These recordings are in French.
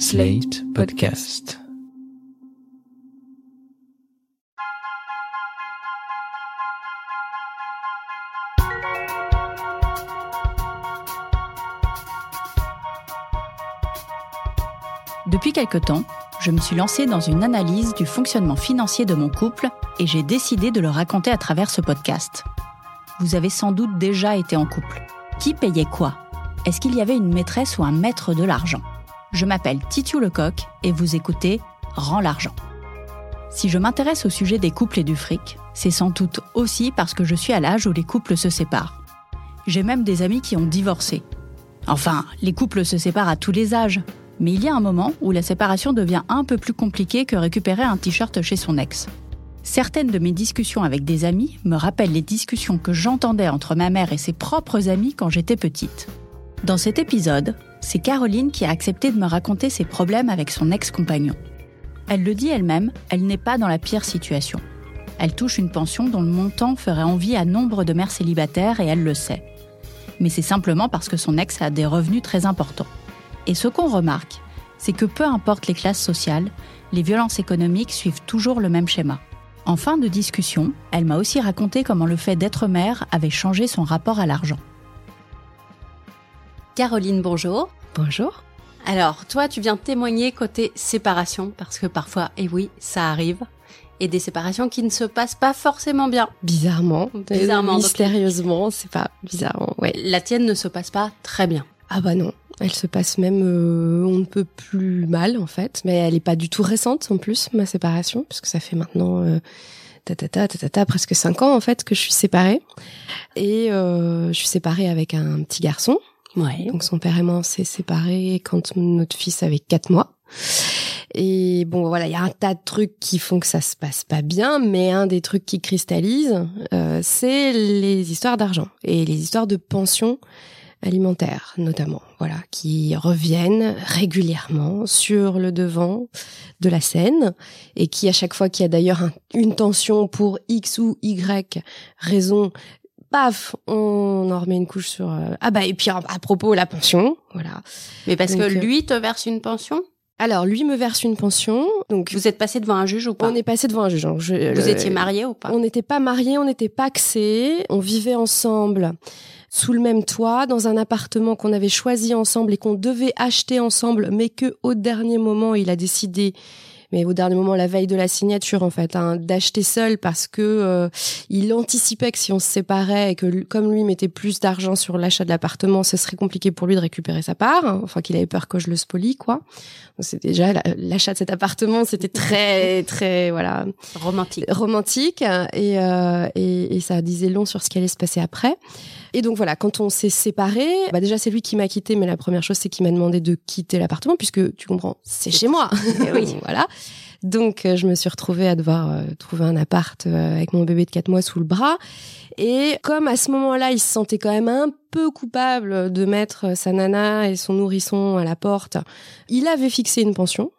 Slate Podcast. Depuis quelque temps, je me suis lancée dans une analyse du fonctionnement financier de mon couple et j'ai décidé de le raconter à travers ce podcast. Vous avez sans doute déjà été en couple. Qui payait quoi? Est-ce qu'il y avait une maîtresse ou un maître de l'argent? Je m'appelle Titiou Lecoq et vous écoutez Rends l'argent. Si je m'intéresse au sujet des couples et du fric, c'est sans doute aussi parce que je suis à l'âge où les couples se séparent. J'ai même des amis qui ont divorcé. Enfin, les couples se séparent à tous les âges, mais il y a un moment où la séparation devient un peu plus compliquée que récupérer un t-shirt chez son ex. Certaines de mes discussions avec des amis me rappellent les discussions que j'entendais entre ma mère et ses propres amis quand j'étais petite. Dans cet épisode, c'est Caroline qui a accepté de me raconter ses problèmes avec son ex-compagnon. Elle le dit elle-même, elle n'est pas dans la pire situation. Elle touche une pension dont le montant ferait envie à nombre de mères célibataires et elle le sait. Mais c'est simplement parce que son ex a des revenus très importants. Et ce qu'on remarque, c'est que peu importe les classes sociales, les violences économiques suivent toujours le même schéma. En fin de discussion, elle m'a aussi raconté comment le fait d'être mère avait changé son rapport à l'argent. Caroline, bonjour. Bonjour. Alors, toi, tu viens témoigner côté séparation, parce que parfois, et oui, ça arrive, et des séparations qui ne se passent pas forcément bien. Bizarrement. Bizarrement, donc- Mystérieusement, c'est pas bizarrement, ouais. La tienne ne se passe pas très bien. Ah bah non. Elle se passe même, euh, on ne peut plus mal en fait, mais elle est pas du tout récente en plus ma séparation, puisque ça fait maintenant euh, tatata tatata presque cinq ans en fait que je suis séparée et euh, je suis séparée avec un petit garçon. Ouais. Donc son père et moi on s'est séparés quand notre fils avait quatre mois. Et bon voilà, il y a un tas de trucs qui font que ça se passe pas bien, mais un des trucs qui cristallise, euh, c'est les histoires d'argent et les histoires de pension alimentaire notamment, voilà, qui reviennent régulièrement sur le devant de la scène et qui à chaque fois qu'il y a d'ailleurs un- une tension pour X ou Y raison, paf, on en remet une couche sur euh, ah bah et puis à, propos la pension, voilà. Mais parce Donc, que euh, lui te verse une pension? Alors lui me verse une pension, donc Vous êtes passé devant un juge ou pas? On est passé devant un juge. hein. Je- Vous le- étiez mariés ou pas? On n'était pas mariés, on n'était pas axés, on vivait ensemble sous le même toit dans un appartement qu'on avait choisi ensemble et qu'on devait acheter ensemble, mais que au dernier moment il a décidé. Mais au dernier moment, la veille de la signature, en fait, hein, d'acheter seul parce que euh, il anticipait que si on se séparait et que comme lui mettait plus d'argent sur l'achat de l'appartement, ce serait compliqué pour lui de récupérer sa part. hein. Enfin, qu'il avait peur que je le spolie, quoi. C'était déjà la- l'achat de cet appartement, c'était très, très, voilà, Romantique. romantique et, euh, et, et ça disait long sur ce qui allait se passer après. Et donc voilà, quand on s'est séparés, bah déjà c'est lui qui m'a quitté, mais la première chose c'est qu'il m'a demandé de quitter l'appartement puisque tu comprends, c'est chez moi. Eh oui. voilà. Donc euh, je me suis retrouvée à devoir euh, trouver un appart euh, avec mon bébé de 4 mois sous le bras. Et comme à ce moment-là, il se sentait quand même un peu coupable de mettre sa nana et son nourrisson à la porte, il avait fixé une pension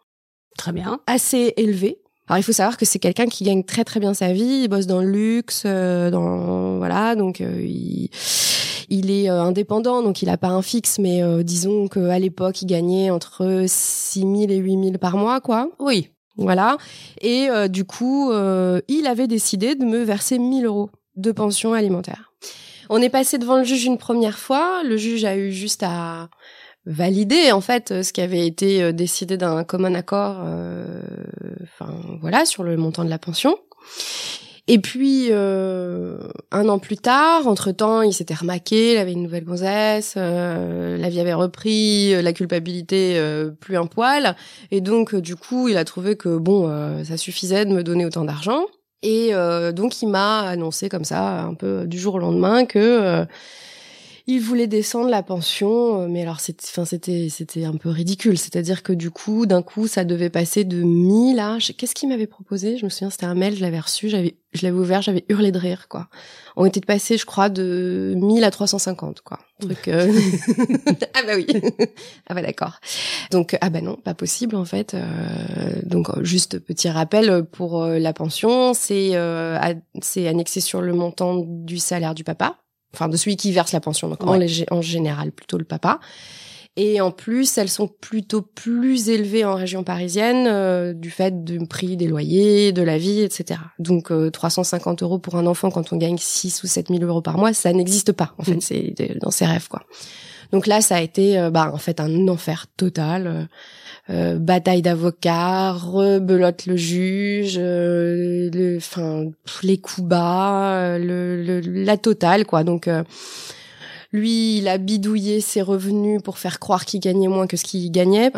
Très bien. assez élevé. Alors il faut savoir que c'est quelqu'un qui gagne très très bien sa vie, il bosse dans le luxe, euh, dans voilà, donc euh, il, il est euh, indépendant, donc il a pas un fixe, mais euh, disons qu'à l'époque il gagnait entre 6 000 et 8 000 par mois, quoi. Oui. Voilà. Et euh, du coup, euh, il avait décidé de me verser 1000 euros de pension alimentaire. On est passé devant le juge une première fois. Le juge a eu juste à valider en fait ce qui avait été euh, décidé d'un commun accord. euh, Enfin voilà sur le montant de la pension. Et puis euh, un an plus tard, entre temps, il s'était remaqué, il avait une nouvelle gonzesse, euh, la vie avait repris, euh, la culpabilité euh, plus un poil, et donc euh, du coup, il a trouvé que bon, euh, ça suffisait de me donner autant d'argent, et euh, donc il m'a annoncé comme ça, un peu du jour au lendemain, que euh, il voulait descendre la pension, euh, mais alors c'était, enfin c'était, c'était un peu ridicule. C'est-à-dire que du coup, d'un coup, ça devait passer de 1000 à, qu'est-ce qu'il m'avait proposé? Je me souviens, c'était un mail, je l'avais reçu, j'avais, je l'avais ouvert, j'avais hurlé de rire, quoi. On était passé, je crois, de 1000 à 350, quoi. Truc. euh, ah bah oui. ah bah d'accord. Donc ah bah non, pas possible en fait. Euh, donc euh, juste petit rappel pour euh, la pension, c'est euh, c'est annexé sur le montant du salaire du papa enfin de celui qui verse la pension, donc en, Ouais. en général plutôt le papa. Et en plus, elles sont plutôt plus élevées en région parisienne euh, du fait du prix des loyers, de la vie, etc. Donc 350 euros pour un enfant quand on gagne 6 ou 7 000 euros par mois, ça n'existe pas. En fait, mmh. c'est dans ses rêves, quoi. Donc là, ça a été, bah, en fait, un enfer total. Euh, bataille d'avocats, rebelote le juge, euh, le, les coups bas, le, la totale quoi. Donc euh, lui, il a bidouillé ses revenus pour faire croire qu'il gagnait moins que ce qu'il gagnait.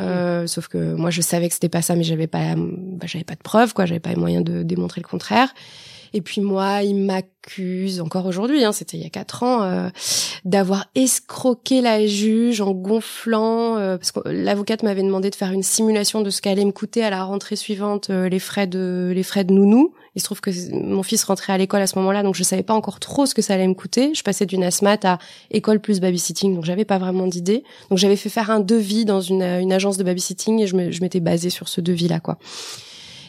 sauf que moi, je savais que c'était pas ça, mais j'avais pas, bah, j'avais pas de preuves, quoi. J'avais pas les moyens de démontrer le contraire. Et puis moi, il m'accuse encore aujourd'hui, hein, c'était il y a quatre ans, euh, d'avoir escroqué la juge en gonflant, euh, parce que l'avocate m'avait demandé de faire une simulation de ce qu'allait me coûter à la rentrée suivante euh, les frais de les frais de nounou. Il se trouve que mon fils rentrait à l'école à ce moment-là, donc je savais pas encore trop ce que ça allait me coûter. Je passais d'une asmat à école plus babysitting, donc j'avais pas vraiment d'idée. Donc j'avais fait faire un devis dans une, une agence de babysitting et je m'étais basée sur ce devis-là, quoi.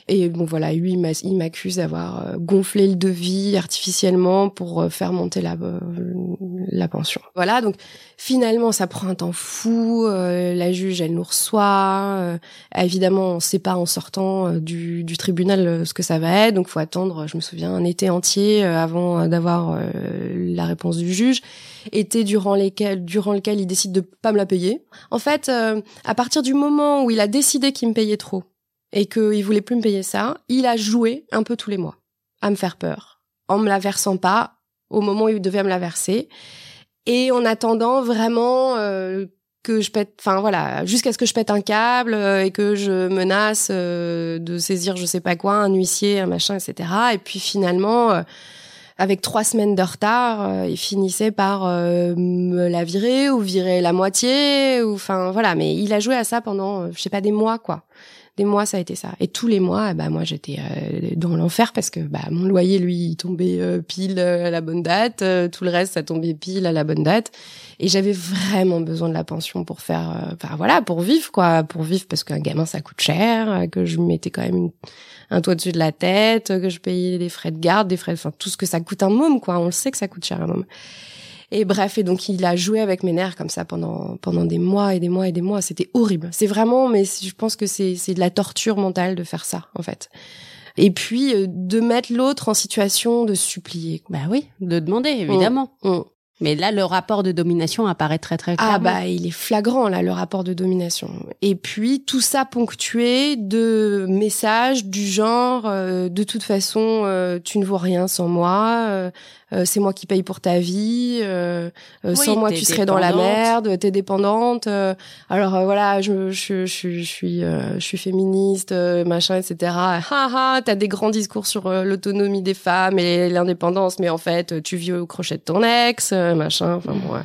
Et bon voilà, lui il m'accuse d'avoir euh, gonflé le devis artificiellement pour euh, faire monter la euh, la pension. Voilà, donc finalement ça prend un temps fou. la juge elle nous reçoit. évidemment on sait pas en sortant du, du tribunal ce que ça va être, donc faut attendre. Je me souviens un été entier avant d'avoir la réponse du juge. Été durant lesquels durant lequel il décide de pas me la payer. En fait, à partir du moment où il a décidé qu'il me payait trop et qu'il voulait plus me payer ça, il a joué un peu tous les mois à me faire peur, en me la versant pas au moment où il devait me la verser, et en attendant vraiment euh, que je pète, enfin voilà, jusqu'à ce que je pète un câble euh, et que je menace euh, de saisir je sais pas quoi, un huissier, un machin, etc. Et puis finalement, avec trois semaines de retard, il finissait par me la virer ou virer la moitié, ou enfin voilà. Mais il a joué à ça pendant, je sais pas, des mois quoi des mois ça a été ça. Et tous les mois bah moi j'étais euh, dans l'enfer parce que bah mon loyer lui il tombait euh, pile euh, à la bonne date. Tout le reste ça tombait pile à la bonne date. Et j'avais vraiment besoin de la pension pour faire enfin voilà pour vivre quoi. Pour vivre parce qu'un gamin ça coûte cher que je mettais quand même un toit dessus de la tête que je payais des frais de garde des frais enfin tout ce que ça coûte un môme quoi. On le sait que ça coûte cher un môme et bref, et donc il a joué avec mes nerfs comme ça pendant pendant des mois et des mois et des mois. C'était horrible. C'est vraiment, mais je pense que c'est c'est de la torture mentale de faire ça en fait. Et puis euh, de mettre l'autre en situation de supplier. Bah oui, de demander évidemment. Mm, mm. Mais là, le rapport de domination apparaît très très clairement. Ah bah, il est flagrant là, le rapport de domination. Et puis tout ça ponctué de messages du genre euh, de toute façon, euh, tu ne vaux rien sans moi. Euh, c'est moi qui paye pour ta vie, euh, euh, sans moi tu serais dans la merde, t'es dépendante. alors voilà, je, je, je, je suis je suis féministe, machin, etc. Ha t'as des grands discours sur l'autonomie des femmes et l'indépendance, mais en fait tu vis au crochet de ton ex, machin. Enfin bon,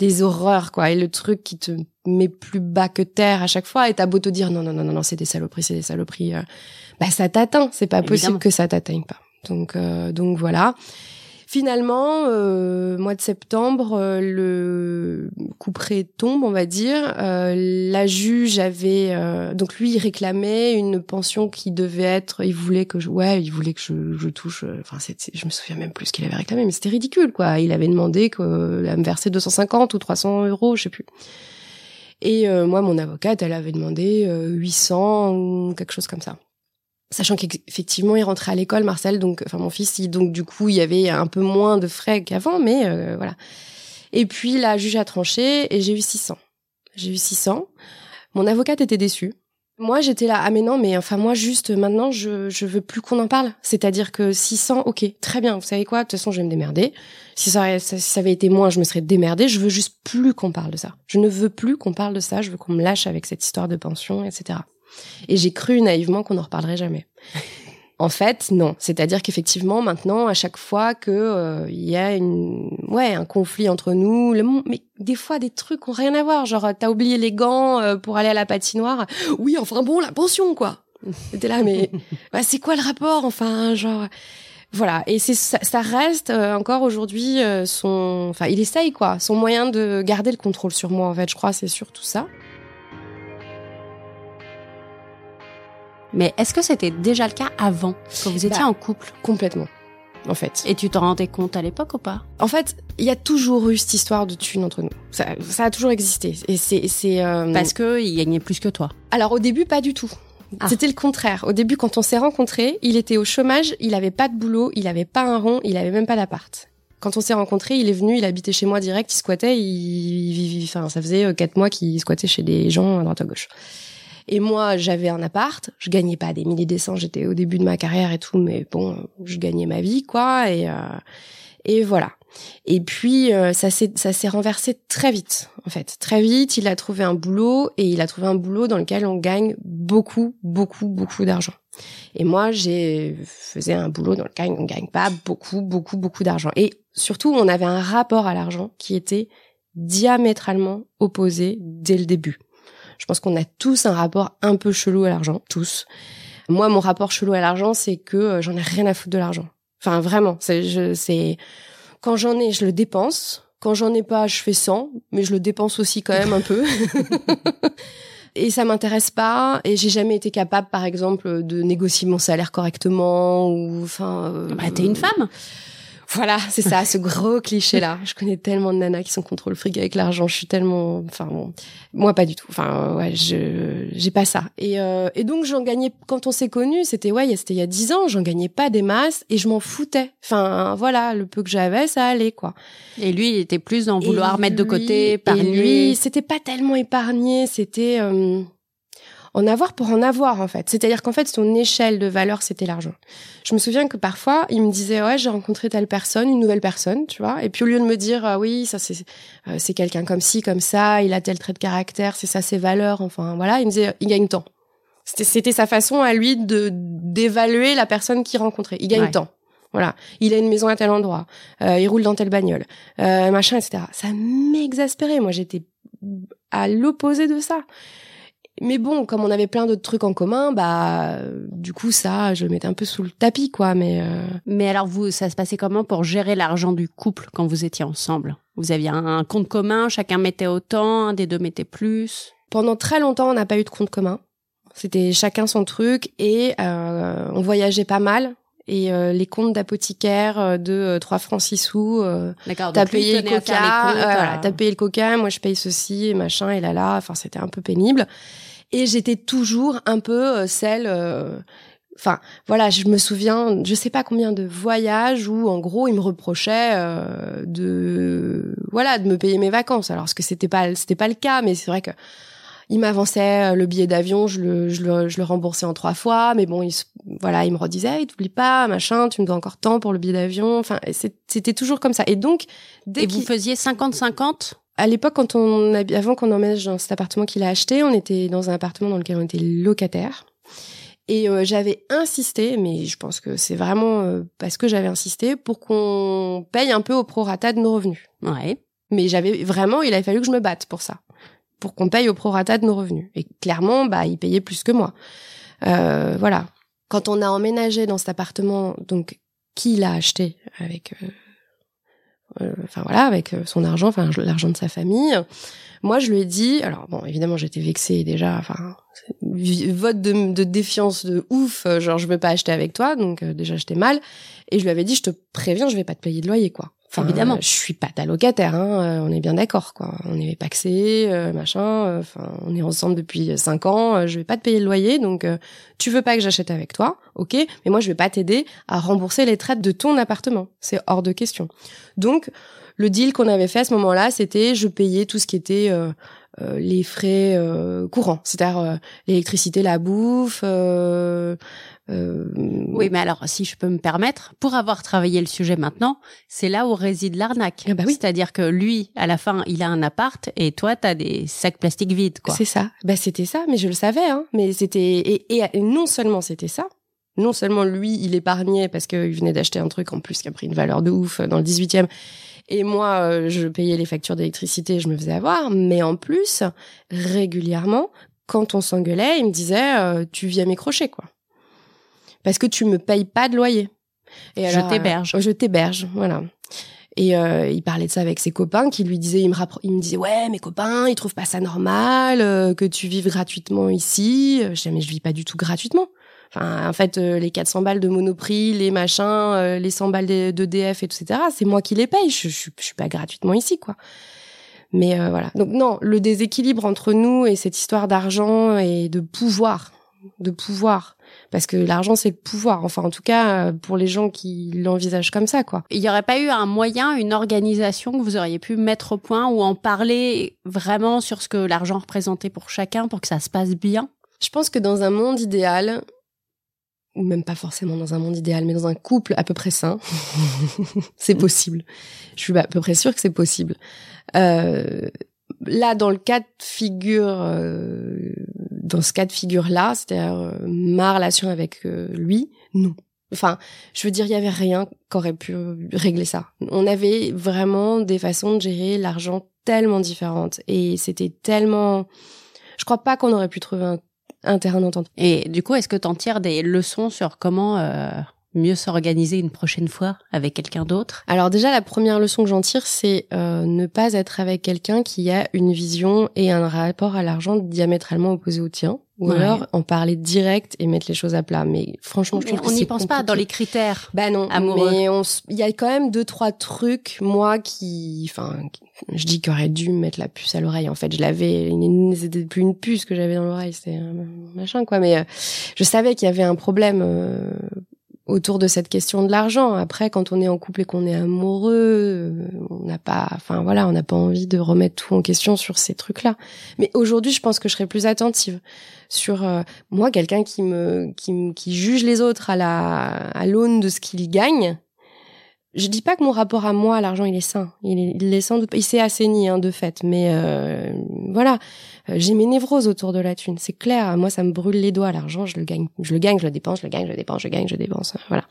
des horreurs quoi. Et le truc qui te met plus bas que terre à chaque fois, et t'as beau te dire non non non non non c'est des saloperies, c'est des saloperies. bah ça t'atteint, c'est pas possible que ça t'atteigne pas. Donc donc voilà. Finalement, euh, mois de septembre, euh, le couperet tombe, on va dire. Euh, la juge avait euh, donc lui il réclamait une pension qui devait être, il voulait que je, ouais, il voulait que je, je touche. Enfin, je me souviens même plus ce qu'il avait réclamé, mais c'était ridicule quoi. Il avait demandé que me verser 250 ou 300 euros, je sais plus. Et moi, mon avocate, elle avait demandé 800 ou quelque chose comme ça sachant qu'effectivement il rentrait à l'école Marcel donc enfin mon fils donc du coup il y avait un peu moins de frais qu'avant mais euh, voilà. Et puis la juge a tranché et j'ai eu 600 j'ai eu 600 mon avocate était déçue. Moi j'étais là ah mais non mais enfin moi juste maintenant je je veux plus qu'on en parle c'est-à-dire que 600 OK très bien. Vous savez quoi? De toute façon je vais me démerder. Si ça, si ça avait été moins je me serais démerdée. Je veux juste plus qu'on parle de ça. Je ne veux plus qu'on parle de ça. Je veux qu'on me lâche avec cette histoire de pension etc et j'ai cru naïvement qu'on n'en reparlerait jamais. En fait, non. C'est-à-dire qu'effectivement, maintenant, à chaque fois que euh, il y a une, ouais, un conflit entre nous, le mais des fois des trucs ont rien à voir. Genre, t'as oublié les gants euh, pour aller à la patinoire. Oui, enfin bon, la pension, quoi. C'était là, mais bah, c'est quoi le rapport Enfin, genre, voilà. Et c'est ça, ça, reste euh, encore aujourd'hui son, enfin, il essaye quoi, son moyen de garder le contrôle sur moi. En fait, je crois, c'est surtout ça. Mais est-ce que c'était déjà le cas avant, quand vous étiez bah, en couple? Complètement. en fait. Et tu t'en rendais compte à l'époque ou pas? En fait, il y a toujours eu cette histoire de thunes entre nous. Ça, ça a toujours existé. Et c'est, c'est euh, Parce que il gagnait plus que toi. Alors au début, pas du tout. Ah. C'était le contraire. Au début, quand on s'est rencontrés, il était au chômage, il avait pas de boulot, il avait pas un rond, il avait même pas d'appart. Quand on s'est rencontrés, il est venu, il habitait chez moi direct, il squattait, il, il- il- enfin, ça faisait euh, quatre mois qu'il squattait chez des gens à droite à gauche. Et moi, j'avais un appart, je gagnais pas des milliers des cents, j'étais au début de ma carrière et tout, mais bon, je gagnais ma vie, quoi, et, euh, et voilà. Et puis, euh, ça s'est, ça s'est renversé très vite, en fait. Très vite, il a trouvé un boulot, et il a trouvé un boulot dans lequel on gagne beaucoup, beaucoup, beaucoup d'argent. Et moi, j'ai faisais un boulot dans lequel on gagne pas beaucoup, beaucoup, beaucoup d'argent. Et surtout, on avait un rapport à l'argent qui était diamétralement opposé dès le début. Je pense qu'on a tous un rapport un peu chelou à l'argent, tous. Moi, mon rapport chelou à l'argent, c'est que euh, j'en ai rien à foutre de l'argent. Enfin, vraiment, c'est, quand j'en ai, je le dépense. Quand j'en ai pas, je fais 100, mais je le dépense aussi quand même un peu. et ça m'intéresse pas. Et j'ai jamais été capable, par exemple, de négocier mon salaire correctement ou, enfin. euh, Bah, t'es une femme. Voilà, c'est ça, ce gros cliché-là. Je connais tellement de nanas qui sont contre le fric avec l'argent. Je suis tellement, enfin bon, moi pas du tout. Enfin ouais, je, j'ai pas ça. Et, euh, et donc j'en gagnais quand on s'est connus, c'était ouais, c'était il y a dix ans. J'en gagnais pas des masses et je m'en foutais. Enfin voilà, le peu que j'avais, ça allait quoi. Et lui, il était plus dans vouloir Et mettre de côté, épargner. lui, c'était pas tellement épargné, c'était euh, en avoir pour en avoir en fait. C'est-à-dire qu'en fait, son échelle de valeur, c'était l'argent. Je me souviens que parfois, il me disait ouais, j'ai rencontré telle personne, une nouvelle personne, tu vois. Et puis au lieu de me dire ah oui, ça c'est euh, c'est quelqu'un comme ci, comme ça, il a tel trait de caractère, c'est ça ses valeurs, enfin voilà, il me disait il gagne tant. C'était c'était sa façon à lui de d'évaluer la personne qu'il rencontrait. Il gagne Ouais. tant. Voilà, il a une maison à tel endroit, euh, il roule dans telle bagnole, euh, machin, etc. Ça m'exaspérait. Moi, j'étais à l'opposé de ça. Mais bon, comme on avait plein d'autres trucs en commun, bah, du coup, ça, je le mettais un peu sous le tapis, quoi. Mais euh, Mais alors, vous, ça se passait comment pour gérer l'argent du couple quand vous étiez ensemble? Vous aviez un compte commun, chacun mettait autant, un des deux mettait plus? Pendant très longtemps, on n'a pas eu de compte commun. C'était chacun son truc et euh, on voyageait pas mal. Et euh, les comptes d'apothicaire euh, de euh, 3 francs 6 sous, euh, t'as payé le coca, comptes, euh, voilà, t'as payé le coca, moi je paye ceci machin et là là, enfin c'était un peu pénible. Et j'étais toujours un peu euh, celle, euh, enfin voilà, je me souviens, je sais pas combien de voyages où en gros il me reprochait euh, de, voilà, de me payer mes vacances. Alors ce que c'était pas, c'était pas le cas, mais c'est vrai que il m'avançait euh, le billet d'avion, je le, je le, je le remboursais en trois fois, mais bon, il, se- voilà, il me redisait, hey, t'oublies pas, machin, tu me dois encore tant pour le billet d'avion. Enfin, c'était toujours comme ça. Et donc, dès Et vous faisiez 50-50 à l'époque, quand on avant qu'on emménage dans cet appartement qu'il a acheté, on était dans un appartement dans lequel on était locataire. Et euh, j'avais insisté, mais je pense que c'est vraiment euh, parce que j'avais insisté pour qu'on paye un peu au prorata de nos revenus. Ouais. Mais j'avais vraiment, il a fallu que je me batte pour ça, pour qu'on paye au prorata de nos revenus. Et clairement, bah, il payait plus que moi. Euh, voilà. Quand on a emménagé dans cet appartement, donc qu'il a acheté avec, euh, enfin voilà, avec euh, son argent, l'argent de sa famille. Moi, je lui ai dit, alors bon, évidemment, j'étais vexée déjà, enfin, vote de, de défiance de ouf, euh, genre je veux pas acheter avec toi, donc euh, déjà j'étais mal. Et je lui avais dit, je te préviens, je vais pas te payer de loyer, quoi. Enfin, Évidemment. euh, je suis pas ta locataire, hein, euh, on est bien d'accord, quoi. On est paxé, euh, machin. euh, Enfin, on est ensemble depuis cinq ans. euh, je vais pas te payer le loyer, donc tu veux pas que j'achète avec toi, ok Mais moi, je vais pas t'aider à rembourser les traites de ton appartement. C'est hors de question. Donc, le deal qu'on avait fait à ce moment-là, c'était je payais tout ce qui était les frais courants, c'est-à-dire l'électricité, la bouffe. Euh, euh, Oui, mais alors, si je peux me permettre, pour avoir travaillé le sujet maintenant, c'est là où réside l'arnaque. Ah bah oui. C'est-à-dire que lui, à la fin, il a un appart et toi, t'as des sacs plastiques vides, quoi. C'est ça. Bah c'était ça, mais je le savais. Hein. Mais c'était et, et, et non seulement c'était ça. Non seulement lui, il épargnait parce qu'il venait d'acheter un truc en plus qui a pris une valeur de ouf dans le 18e. Et moi, euh, je payais les factures d'électricité, je me faisais avoir. Mais en plus, régulièrement, quand on s'engueulait, il me disait euh, Tu viens m'écrocher, quoi. Parce que tu me payes pas de loyer. Et Je alors, euh, t'héberge. je t'héberge, voilà. Et euh, il parlait de ça avec ses copains qui lui disaient, il me, il me disait, ouais, mes copains, ils trouvent pas ça normal, euh, que tu vives gratuitement ici. Euh, Je disais, mais je vis pas du tout gratuitement. Enfin, en fait, euh, les 400 balles de Monoprix, les machins, euh, les 100 balles d'EDF et etc. C'est moi qui les paye. Je, je, je suis pas gratuitement ici, quoi. Mais euh, voilà. Donc non, le déséquilibre entre nous et cette histoire d'argent et de pouvoir, de pouvoir, parce que l'argent c'est le pouvoir. Enfin, en tout cas, euh, pour les gens qui l'envisagent comme ça, quoi. Il n'y aurait pas eu un moyen, une organisation que vous auriez pu mettre au point ou en parler vraiment sur ce que l'argent représentait pour chacun pour que ça se passe bien? Je pense que dans un monde idéal, ou même pas forcément dans un monde idéal, mais dans un couple à peu près sain, c'est possible. Je suis à peu près sûre que c'est possible. Euh, là, dans le cas de figure, euh, dans ce cas de figure-là, c'est-à-dire euh, ma relation avec euh, lui, non. Enfin, je veux dire, il y avait rien qu'aurait pu régler ça. On avait vraiment des façons de gérer l'argent tellement différentes et c'était tellement. Je crois pas qu'on aurait pu trouver un, un terrain d'entente. Et du coup, est-ce que tu en tires des leçons sur comment euh, mieux s'organiser une prochaine fois avec quelqu'un d'autre? Alors déjà, la première leçon que j'en tire, c'est euh, ne pas être avec quelqu'un qui a une vision et un rapport à l'argent diamétralement opposé au tien. Ou Ouais. alors en parler direct et mettre les choses à plat. Mais franchement, je Mais trouve on n'y pense pas dans les critères. Bah non, amoureux. mais il y a quand même deux trois trucs moi qui enfin je dis qu'aurait dû me mettre la puce à l'oreille en fait, je l'avais c'était plus une puce que j'avais dans l'oreille, c'était un machin quoi mais euh, je savais qu'il y avait un problème euh, autour de cette question de l'argent. Après quand on est en couple et qu'on est amoureux, euh, on n'a pas enfin voilà, on n'a pas envie de remettre tout en question sur ces trucs-là. Mais aujourd'hui, je pense que je serais plus attentive sur euh, moi quelqu'un qui me qui, qui juge les autres à la à l'aune de ce qu'il gagne je dis pas que mon rapport à moi à l'argent il est sain il est, il est sans doute il s'est assaini hein, de fait mais euh, voilà j'ai mes névroses autour de la thune c'est clair moi ça me brûle les doigts l'argent je le gagne je le gagne je le dépense je le gagne je le dépense je le gagne je le dépense voilà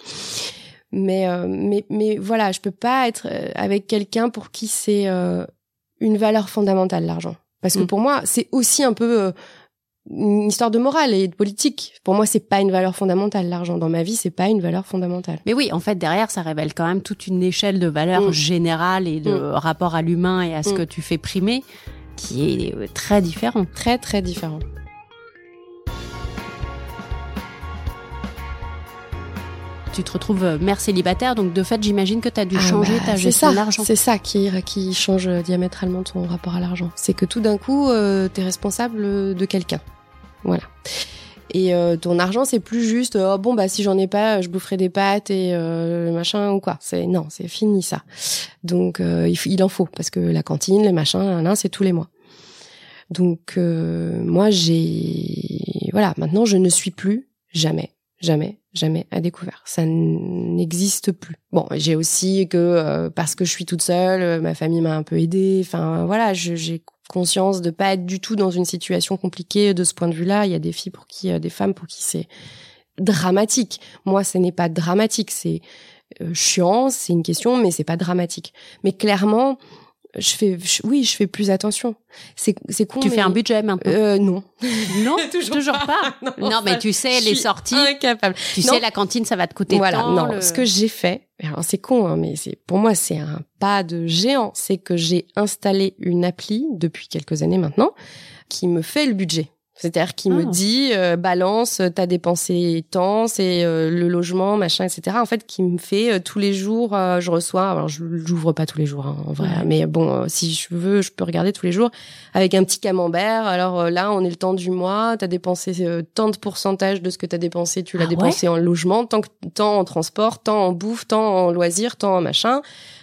mais euh, mais mais voilà je peux pas être euh, avec quelqu'un pour qui c'est euh, une valeur fondamentale l'argent parce que Mm. pour moi c'est aussi un peu euh, une histoire de morale et de politique. Pour moi, c'est pas une valeur fondamentale. L'argent dans ma vie, c'est pas une valeur fondamentale. Mais oui, en fait, derrière, ça révèle quand même toute une échelle de valeurs Mm. générales et de Mm. rapport à l'humain et à ce que tu fais primer qui est euh, très différent. Très très différent. Tu te retrouves euh, mère célibataire, donc de fait, j'imagine que tu as dû Ah changer bah, ta gestion ça, de l'argent. C'est ça qui qui change diamétralement ton rapport à l'argent. C'est que tout d'un coup, euh, t'es responsable de quelqu'un. Voilà. Et euh, ton argent, c'est plus juste oh, bon bah si j'en ai pas, je boufferai des pâtes et euh, machin ou quoi. C'est non, c'est fini ça. Donc euh, il, il en faut parce que la cantine, les machins, nan, c'est tous les mois. Donc euh, moi j'ai voilà, maintenant je ne suis plus jamais, jamais, jamais à découvert. Ça n'existe plus. Bon, j'ai aussi que euh, parce que je suis toute seule, ma famille m'a un peu aidée. Enfin voilà, j'ai conscience de pas être du tout dans une situation compliquée de ce point de vue-là. Il y a des filles pour qui, euh, des femmes pour qui c'est dramatique. Moi, ce n'est pas dramatique, c'est euh, chiant, c'est une question, mais c'est pas dramatique. Mais clairement, je fais, je- oui, je fais plus attention. C'est, c'est con. Tu mais- fais un budget maintenant? Euh, non. Non, toujours toujours, pas. pas. Non, Non, mais ça, tu sais, les sorties, Incapable. tu Non. sais, la cantine, ça va te coûter Voilà, tant. non. le- Ce que j'ai fait, alors c'est con, hein, mais c'est pour moi c'est un pas de géant. C'est que j'ai installé une appli depuis quelques années maintenant qui me fait le budget. C'est-à-dire qui me Ah. dit euh, balance, t'as dépensé tant, c'est euh, le logement, machin, etc. En fait, qui me fait euh, tous les jours, euh, je reçois. Alors, je l'ouvre pas tous les jours, hein, en vrai. Ouais. Mais bon, euh, si je veux, je peux regarder tous les jours avec un petit camembert. Alors euh, là, on est le temps du mois. T'as dépensé euh, tant de pourcentage de ce que t'as dépensé. Tu l'as Ah ouais? dépensé en logement, tant, que- tant en transport, tant en bouffe, tant en loisirs, tant en machin.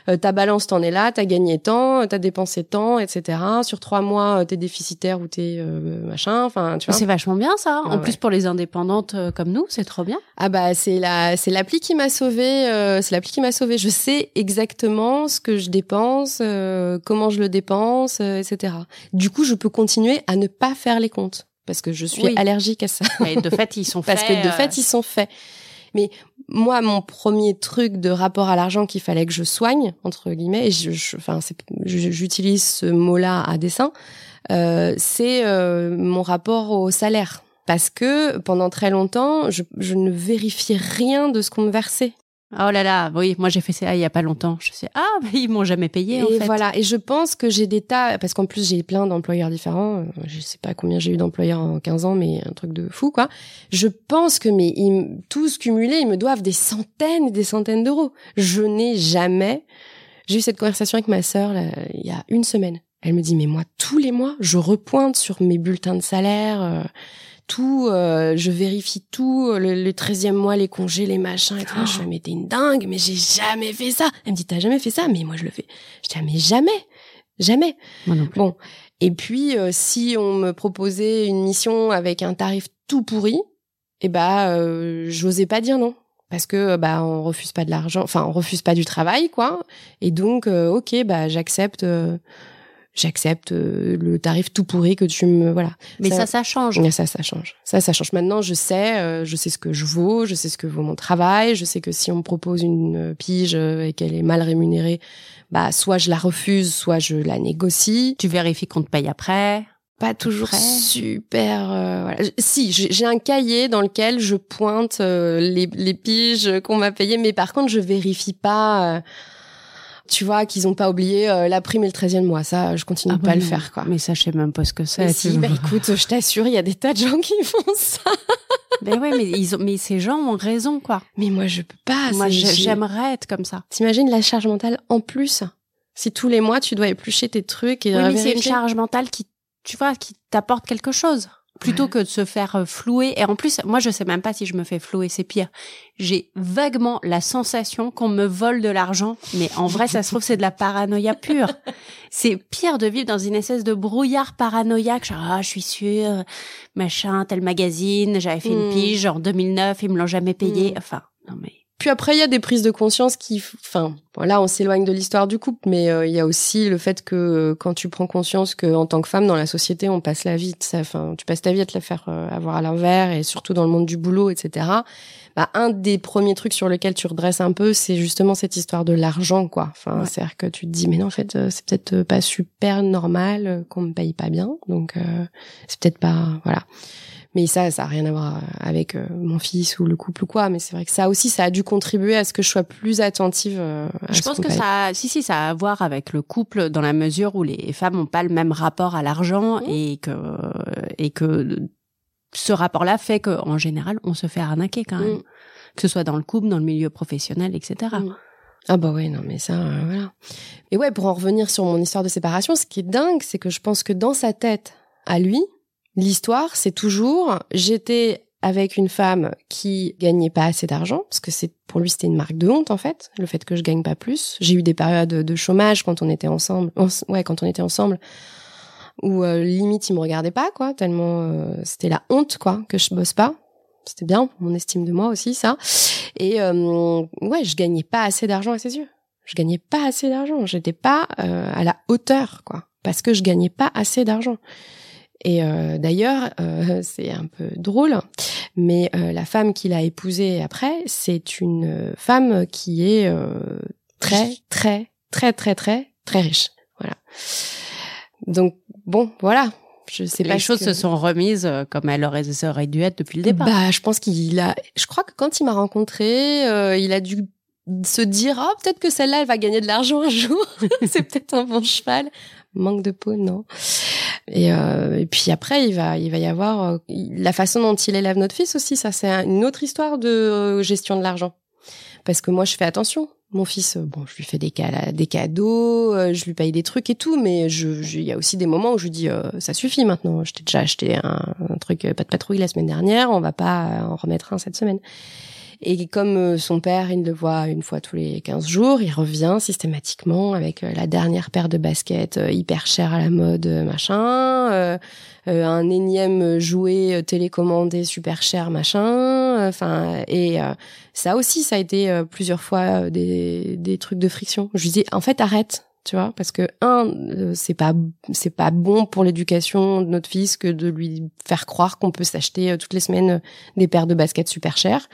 Euh, ta balance, t'en es là. T'as gagné tant, euh, t'as dépensé tant, etc. Sur trois mois, euh, t'es déficitaire ou t'es euh, machin. Enfin, tu vois. C'est vachement bien ça. En Ouais, plus pour les indépendantes comme nous, c'est trop bien. Ah bah c'est la c'est l'appli qui m'a sauvé euh, c'est l'appli qui m'a sauvé je sais exactement ce que je dépense euh, comment je le dépense euh, etc du coup je peux continuer à ne pas faire les comptes parce que je suis Oui. allergique à ça Mais de fait, ils sont parce faits, que de fait ils sont faits mais moi mon premier truc de rapport à l'argent qu'il fallait que je soigne entre guillemets enfin j'utilise ce mot là à dessein euh, c'est euh, mon rapport au salaire parce que pendant très longtemps, je, je ne vérifiais rien de ce qu'on me versait. Oh là là, oui, moi j'ai fait ça il y a pas longtemps. Je sais, ah, mais ils m'ont jamais payé. en et fait. voilà. Et je pense que j'ai des tas, parce qu'en plus j'ai plein d'employeurs différents. euh, Je sais pas combien j'ai eu d'employeurs en 15 ans, mais un truc de fou, quoi. Je pense que mais ils, tous cumulés, ils me doivent des centaines et des centaines d'euros. Je n'ai jamais. J'ai eu cette conversation avec ma sœur là, il y a une semaine. Elle me dit mais moi tous les mois je repointe sur mes bulletins de salaire. euh, tout, euh, je vérifie tout, le, le 13e mois, les congés, les machins et tout. Je fais, mais t'es une dingue, mais j'ai jamais fait ça. Elle me dit, t'as jamais fait ça? Mais moi, je le fais. Je dis, ah, mais jamais. Jamais. Moi non plus. Bon. Et puis, euh, si on me proposait une mission avec un tarif tout pourri, eh bah, euh, j'osais pas dire non. Parce que, bah, on refuse pas de l'argent, enfin, on refuse pas du travail, quoi. Et donc, euh, ok, bah, j'accepte, euh, j'accepte euh, le tarif tout pourri que tu me, voilà. Mais Ça- ça, ça change. Mais ça, ça change. Ça, ça change. Maintenant, je sais, euh, je sais ce que je vaux, je sais ce que vaut mon travail, je sais que si on me propose une euh, pige et qu'elle est mal rémunérée, bah, soit je la refuse, soit je la négocie. Tu vérifies qu'on te paye après? Pas toujours super. euh, voilà. Si, j'ai j'ai un cahier dans lequel je pointe euh, les, les piges qu'on m'a payées, mais par contre, je vérifie pas. euh, tu vois qu'ils ont pas oublié euh, la prime et le 13e mois. Ça, je continue Ah pas à bon, le faire, quoi. Mais ça, je sais même pas ce que c'est. Si, bah écoute, je t'assure, il y a des tas de gens qui font ça. Mais ouais, mais ils ont, mais ces gens ont raison, quoi. Mais moi, je peux pas. Moi, j'aimerais être comme ça. T'imagines la charge mentale en plus? Si tous les mois, tu dois éplucher tes trucs et Oui, mais c'est une charge mentale qui, tu vois, qui t'apporte quelque chose. Plutôt que de se faire euh, flouer. Et en plus, moi, je sais même pas si je me fais flouer, c'est pire. J'ai vaguement la sensation qu'on me vole de l'argent. Mais en vrai, ça se trouve, c'est de la paranoïa pure. C'est pire de vivre dans une espèce de brouillard paranoïaque. Genre, ah, je suis sûre, machin, tel magazine, j'avais fait une Hmm. pige en 2009, ils me l'ont jamais payé. Hmm. Enfin, non mais. Puis après, il y a des prises de conscience qui, enfin, voilà, on s'éloigne de l'histoire du couple, mais euh, il y a aussi le fait que euh, quand tu prends conscience que en tant que femme dans la société, on passe la vie, enfin, tu passes ta vie à te la faire euh, avoir à l'envers, et surtout dans le monde du boulot, etc. Bah, un des premiers trucs sur lesquels tu redresses un peu, c'est justement cette histoire de l'argent, quoi. Enfin, Ouais. c'est-à-dire que tu te dis, mais non, en fait, c'est peut-être pas super normal qu'on me paye pas bien, donc euh, c'est peut-être pas, voilà. Mais ça, ça a rien à voir avec euh, mon fils ou le couple ou quoi. Mais c'est vrai que ça aussi, ça a dû contribuer à ce que je sois plus attentive. euh, à Je ce pense que ça, a- si si, ça a à voir avec le couple dans la mesure où les femmes n'ont pas le même rapport à l'argent Mmh. et que et que ce rapport-là fait que en général on se fait arnaquer quand même, Mm. que ce soit dans le couple, dans le milieu professionnel, etc. Mm. Ah bah ouais, non mais ça, euh, voilà. Et ouais, pour en revenir sur mon histoire de séparation, ce qui est dingue, c'est que je pense que dans sa tête, à lui, l'histoire, c'est toujours, j'étais avec une femme qui gagnait pas assez d'argent, parce que c'est pour lui c'était une marque de honte en fait, le fait que je gagne pas plus. J'ai eu des périodes de chômage quand on était ensemble, en- ouais, quand on était ensemble, où euh, limite il me regardait pas quoi, tellement euh, c'était la honte quoi que je bosse pas. C'était bien mon estime de moi aussi ça. Et euh, ouais, je gagnais pas assez d'argent à ses yeux. Je gagnais pas assez d'argent. J'étais pas euh, à la hauteur, quoi, parce que je gagnais pas assez d'argent. Et euh, d'ailleurs, euh, c'est un peu drôle, mais euh, la femme qu'il a épousée après, c'est une euh, femme qui est euh, très, très, très, très, très, très riche. Voilà. Donc bon, voilà. Je sais pas Les choses que- se sont remises euh, comme elles auraient, ça aurait dû être depuis le départ. bah, je pense qu'il a. Je crois que quand il m'a rencontré, euh, il a dû se dire oh peut-être que celle-là elle va gagner de l'argent un jour. c'est peut-être un bon cheval. Manque de peau, non. Et, euh, et puis après, il va, il va y avoir euh, la façon dont il élève notre fils aussi. Ça, c'est un- une autre histoire de euh, gestion de l'argent. Parce que moi, je fais attention. Mon fils, euh, bon, je lui fais des, des cadeaux, euh, je lui paye des trucs et tout, mais je, il y a aussi des moments où je lui dis, ça suffit maintenant. Je t'ai déjà acheté un, un truc pas de patrouille la semaine dernière, on va pas en remettre un cette semaine. Et comme euh, son père, il le voit une fois tous les 15 jours, il revient systématiquement avec euh, la dernière paire de baskets euh, hyper chère à la mode, machin, un énième jouet télécommandé super cher, machin. Enfin, et ça aussi, ça a été plusieurs fois des, des trucs de friction. Je lui dis, en fait, arrête. Tu vois, parce que un, euh, c'est pas c'est pas bon pour l'éducation de notre fils que de lui faire croire qu'on peut s'acheter euh, toutes les semaines euh, des paires de baskets super chères.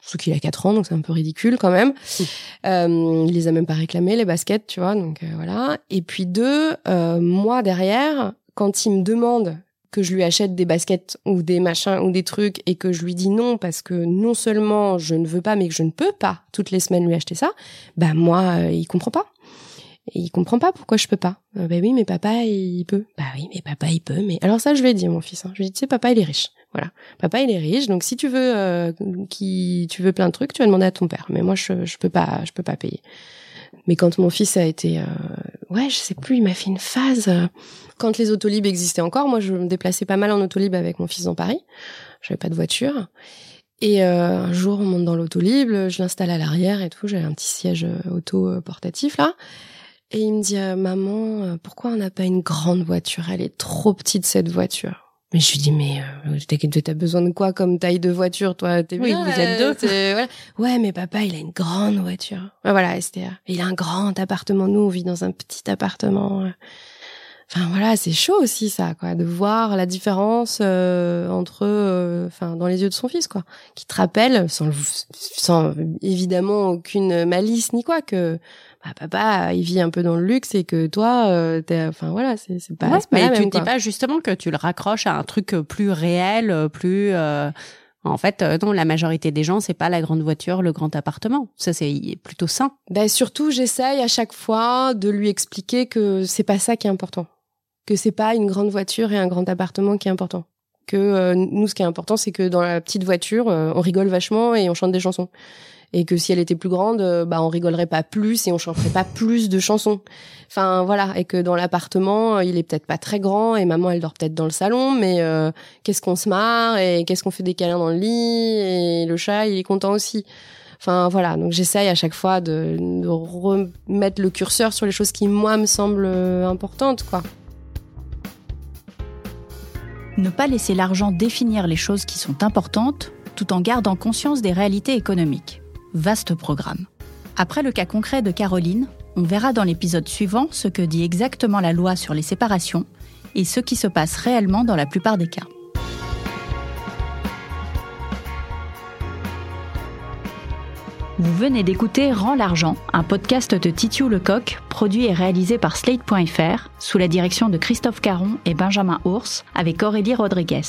Surtout qu'il a 4 ans, donc c'est un peu ridicule quand même. Euh, il les a même pas réclamés, les baskets, tu vois, donc voilà. Et puis deux, moi derrière, quand il me demande que je lui achète des baskets ou des machins ou des trucs et que je lui dis non parce que non seulement je ne veux pas mais que je ne peux pas toutes les semaines lui acheter ça, bah moi euh, il comprend pas. Et il comprend pas pourquoi je peux pas. Euh, bah oui, mais papa il peut. Bah oui, mais papa il peut. Mais alors ça je vais dire mon fils. Hein. Je lui dis tu sais papa il est riche. Voilà, papa il est riche. Donc si tu veux euh, qui tu veux plein de trucs, tu vas demander à ton père. Mais moi je je peux pas je peux pas payer. Mais quand mon fils a été, euh, ouais, je sais plus, il m'a fait une phase. euh, quand les autolibes existaient encore, moi, je me déplaçais pas mal en autolib avec mon fils dans Paris. J'avais pas de voiture. Et un jour, on monte dans l'autolib, je l'installe à l'arrière et tout. J'avais un petit siège auto portatif là. Et il me dit, euh, maman, euh, pourquoi on n'a pas une grande voiture? Elle est trop petite cette voiture. Mais je lui dis, mais euh, t'as- besoin de quoi comme taille de voiture, toi? T'es Oui, bien, vous êtes euh, deux. t'es- voilà. Ouais, mais papa, il a une grande voiture. Voilà, c'était. Il a un grand appartement. Nous, on vit dans un petit appartement. Enfin voilà, c'est chaud aussi ça, quoi, de voir la différence euh, entre, euh, enfin, dans les yeux de son fils, quoi, qui te rappelle, sans, sans évidemment aucune malice ni quoi, que bah, papa, il vit un peu dans le luxe et que toi, euh, t'es, enfin voilà, c'est c'est pas, Ouais, c'est pas mais la tu ne dis pas justement que tu le raccroches à un truc euh, plus réel, euh, plus. euh, En fait, non, la majorité des gens, c'est pas la grande voiture, le grand appartement. Ça, c'est plutôt sain. Ben surtout, j'essaye à chaque fois de lui expliquer que c'est pas ça qui est important, que c'est pas une grande voiture et un grand appartement qui est important. Que euh, nous, ce qui est important, c'est que dans la petite voiture, euh, on rigole vachement et on chante des chansons. Et que si elle était plus grande, euh, bah on rigolerait pas plus et on chanterait pas plus de chansons. Enfin voilà, et que dans l'appartement, euh, il est peut-être pas très grand et maman elle dort peut-être dans le salon, mais euh, qu'est-ce qu'on se marre et qu'est-ce qu'on fait des câlins dans le lit et le chat il est content aussi. Enfin voilà, donc j'essaye à chaque fois de, de remettre le curseur sur les choses qui moi me semblent importantes quoi. Ne pas laisser l'argent définir les choses qui sont importantes, tout en gardant conscience des réalités économiques. Vaste programme. Après le cas concret de Caroline, on verra dans l'épisode suivant ce que dit exactement la loi sur les séparations et ce qui se passe réellement dans la plupart des cas. Vous venez d'écouter Rends l'argent, un podcast de Titiou Lecoq, produit et réalisé par Slate.fr, sous la direction de Christophe Caron et Benjamin Ours, avec Aurélie Rodriguez.